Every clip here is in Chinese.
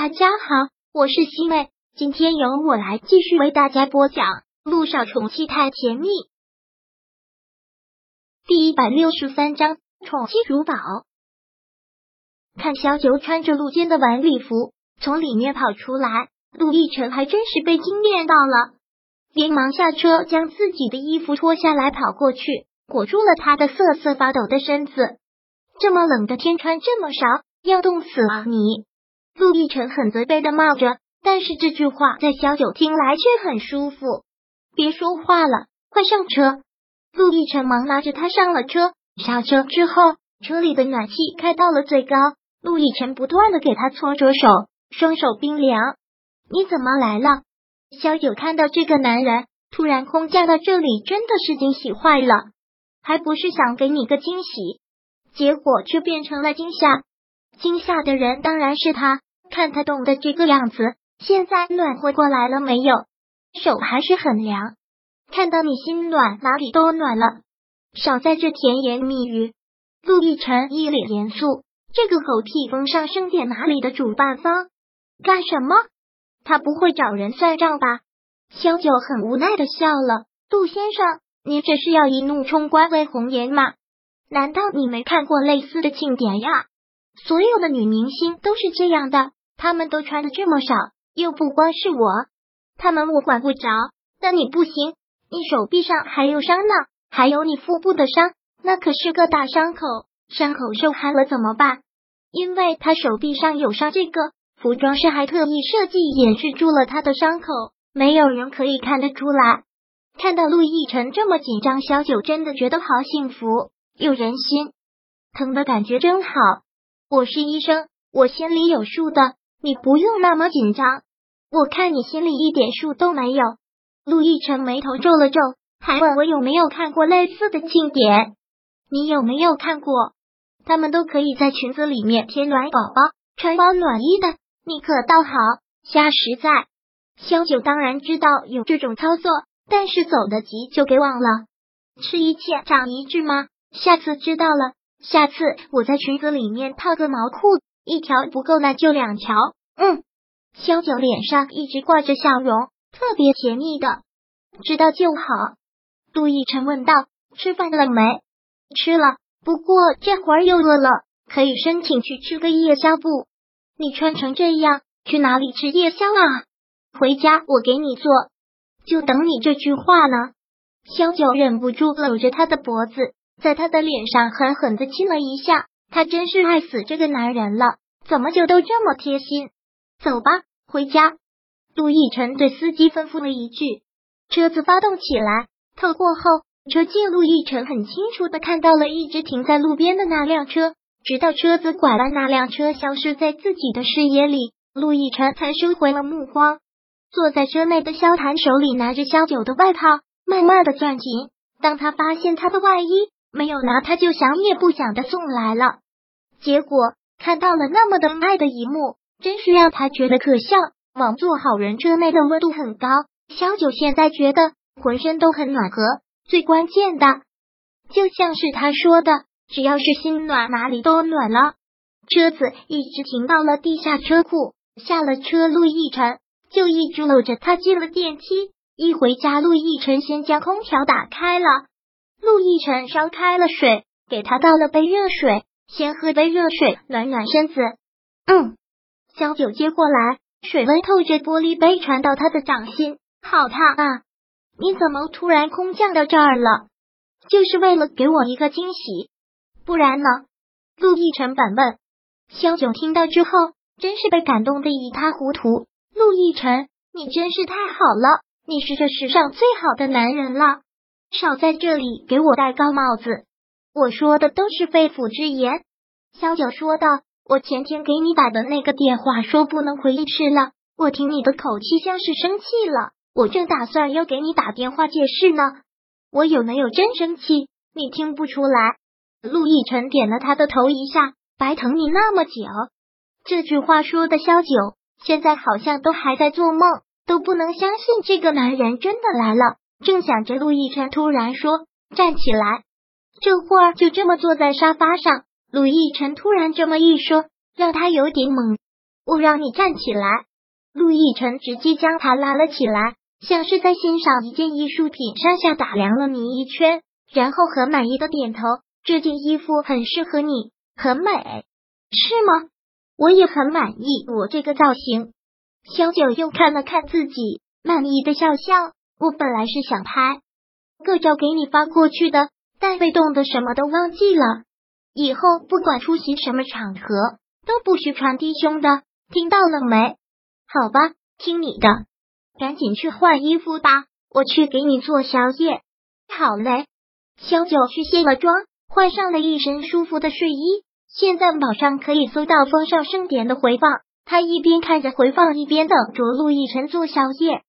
大家好，我是西妹，今天由我来继续为大家播讲《路上宠妻太甜蜜》第一百六十三章宠妻如宝。看小九穿着露肩的晚礼服从里面跑出来，陆亦辰还真是被惊艳到了，连忙下车将自己的衣服脱下来，跑过去裹住了他的瑟瑟发抖的身子。这么冷的天穿这么少，要冻死啊你！陆亦辰很责备的骂着，但是这句话在小九听来却很舒服。别说话了，快上车！陆亦辰忙拉着他上了车。下车之后，车里的暖气开到了最高。陆亦辰不断的给他搓着手，双手冰凉。你怎么来了？小九看到这个男人突然空降到这里，真的是惊喜坏了。还不是想给你个惊喜，结果却变成了惊吓。惊吓的人当然是他。看他冻的这个样子，现在暖和过来了没有？手还是很凉。看到你心暖，哪里都暖了。少在这甜言蜜语。陆亦辰一脸严肃，这个狗屁风尚盛典哪里的主办方？干什么？他不会找人算账吧？萧九很无奈的笑了。陆先生，你这是要一怒冲冠为红颜吗？难道你没看过类似的庆典呀？所有的女明星都是这样的。他们都穿的这么少，又不光是我，他们我管不着。但你不行，你手臂上还有伤呢，还有你腹部的伤，那可是个大伤口，伤口受寒了怎么办？因为他手臂上有伤，这个服装师还特意设计掩饰住了他的伤口，没有人可以看得出来。看到陆亦辰这么紧张，小九真的觉得好幸福，有人心疼的感觉真好。我是医生，我心里有数的。你不用那么紧张，我看你心里一点数都没有。陆亦辰眉头皱了皱，还问我有没有看过类似的庆典？你有没有看过？他们都可以在裙子里面贴暖宝宝，穿保暖衣的。你可倒好，瞎实在。萧九当然知道有这种操作，但是走得急就给忘了。吃一堑长一智吗？下次知道了，下次我在裙子里面套个毛裤。一条不够，那就两条。嗯，萧九脸上一直挂着笑容，特别甜蜜的。知道就好。杜奕辰问道：“吃饭了没？”吃了，不过这会儿又饿了，可以申请去吃个夜宵不？你穿成这样，去哪里吃夜宵啊？回家我给你做，就等你这句话呢。萧九忍不住搂着他的脖子，在他的脸上狠狠的亲了一下。他真是爱死这个男人了，怎么就都这么贴心？走吧，回家。陆亦辰对司机吩咐了一句，车子发动起来。透过后车镜，陆亦辰很清楚的看到了一直停在路边的那辆车，直到车子拐弯，那辆车消失在自己的视野里，陆亦辰才收回了目光。坐在车内的萧谈手里拿着萧九的外套，慢慢的攥紧。当他发现他的外衣。没有拿，他就想也不想的送来了。结果看到了那么的爱的一幕，真是让他觉得可笑。往做好人，车内的温度很高，小九现在觉得浑身都很暖和。最关键的，就像是他说的，只要是心暖，哪里都暖了。车子一直停到了地下车库，下了车，陆亦辰就一直搂着他进了电梯。一回家，陆亦辰先将空调打开了。陆亦辰烧开了水，给他倒了杯热水，先喝杯热水暖暖身子。嗯，萧九接过来，水温透着玻璃杯传到他的掌心，好烫啊！你怎么突然空降到这儿了？就是为了给我一个惊喜，不然呢？陆亦辰反问。萧九听到之后，真是被感动的一塌糊涂。陆亦辰，你真是太好了，你是这世上最好的男人了。少在这里给我戴高帽子！我说的都是肺腑之言。萧九说道：“我前天给你打的那个电话说不能回去了，我听你的口气像是生气了。我正打算要给你打电话解释呢。我有没有真生气？你听不出来？”陆亦辰点了他的头一下：“白疼你那么久。”这句话说的，萧九现在好像都还在做梦，都不能相信这个男人真的来了。正想着，陆亦辰突然说：“站起来。”这会儿就这么坐在沙发上。陆亦辰突然这么一说，让他有点懵。我让你站起来。陆亦辰直接将他拉了起来，像是在欣赏一件艺术品，上下打量了你一圈，然后很满意的点头。这件衣服很适合你，很美，是吗？我也很满意我这个造型。萧九又看了看自己，满意的笑笑。我本来是想拍个照给你发过去的，但被冻的什么都忘记了。以后不管出席什么场合，都不许穿低胸的，听到了没？好吧，听你的，赶紧去换衣服吧，我去给你做宵夜。好嘞，萧九去卸了妆，换上了一身舒服的睡衣。现在网上可以搜到风尚盛典的回放，他一边看着回放，一边等着陆亦辰做宵夜。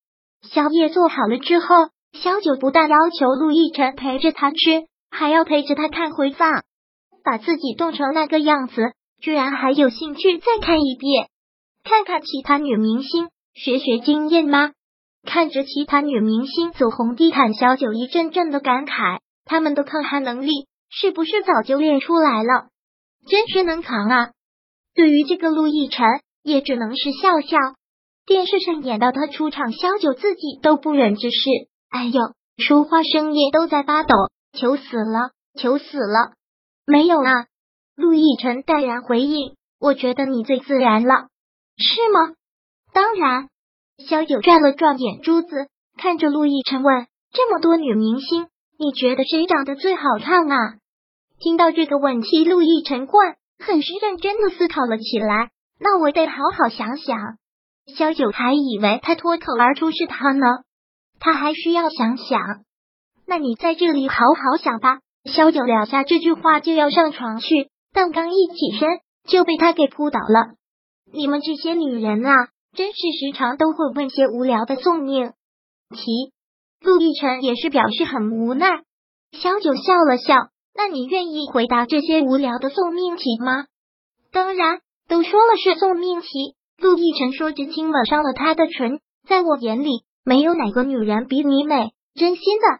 宵夜做好了之后，萧九不但要求陆亦辰陪着他吃，还要陪着他看回放，把自己冻成那个样子，居然还有兴趣再看一遍。看看其他女明星，学学经验吗？看着其他女明星走红地毯，小九一阵阵的感慨：他们的抗寒能力是不是早就练出来了？真是能扛啊！对于这个陆亦辰，也只能是笑笑。电视上演到他出场，小九自己都不忍直视。哎呦，说话声音都在发抖，求死了，求死了！没有啊，陆亦辰淡然回应：“我觉得你最自然了。”是吗？当然。萧九转了转眼珠子，看着陆亦辰问：“这么多女明星，你觉得谁长得最好看啊？”听到这个问题，陆亦辰冠很是认真的思考了起来。那我得好好想想。萧九还以为他脱口而出是他呢，他还需要想想。那你在这里好好想吧。萧九撂下这句话就要上床去，但刚一起身就被他给扑倒了。你们这些女人啊，真是时常都会问些无聊的送命题。陆亦辰也是表示很无奈。萧九笑了笑，那你愿意回答这些无聊的送命题吗？当然，都说了是送命题。陆亦辰说着亲吻上了他的唇，在我眼里，没有哪个女人比你美，真心的。